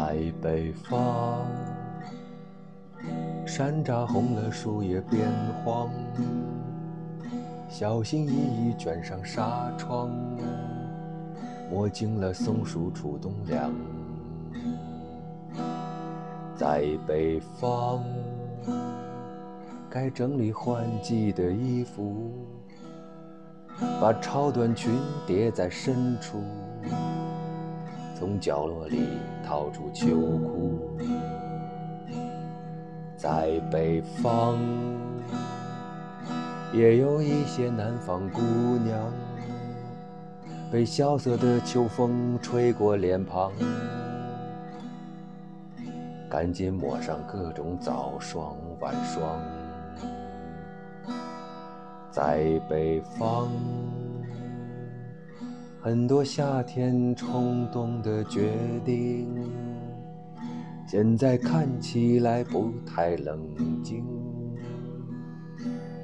在北方，山楂红了，树叶变黄，小心翼翼卷上纱窗，摸进了松鼠出冬粮。在北方，该整理换季的衣服，把超短裙叠在深处。从角落里掏出秋裤，在北方也有一些南方姑娘，被萧瑟的秋风吹过脸庞，赶紧抹上各种早霜晚霜，在北方。很多夏天冲动的决定，现在看起来不太冷静，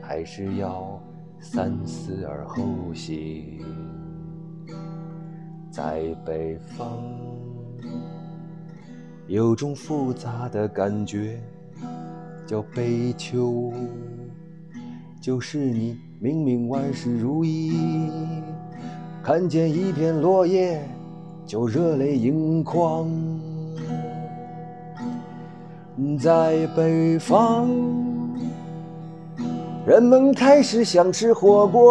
还是要三思而后行。在北方，有种复杂的感觉，叫悲秋，就是你明明万事如意。看见一片落叶，就热泪盈眶。在北方，人们开始想吃火锅，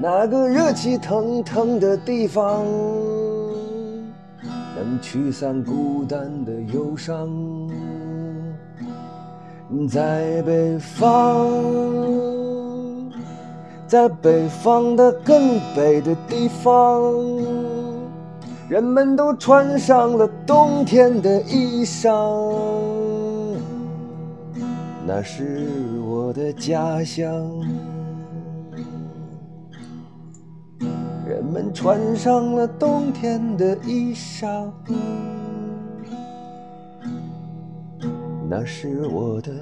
那个热气腾腾的地方，能驱散孤单的忧伤。在北方。在北方的更北的地方，人们都穿上了冬天的衣裳。那是我的家乡。人们穿上了冬天的衣裳。那是我的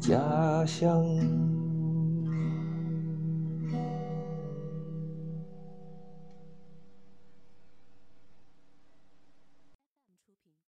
家乡。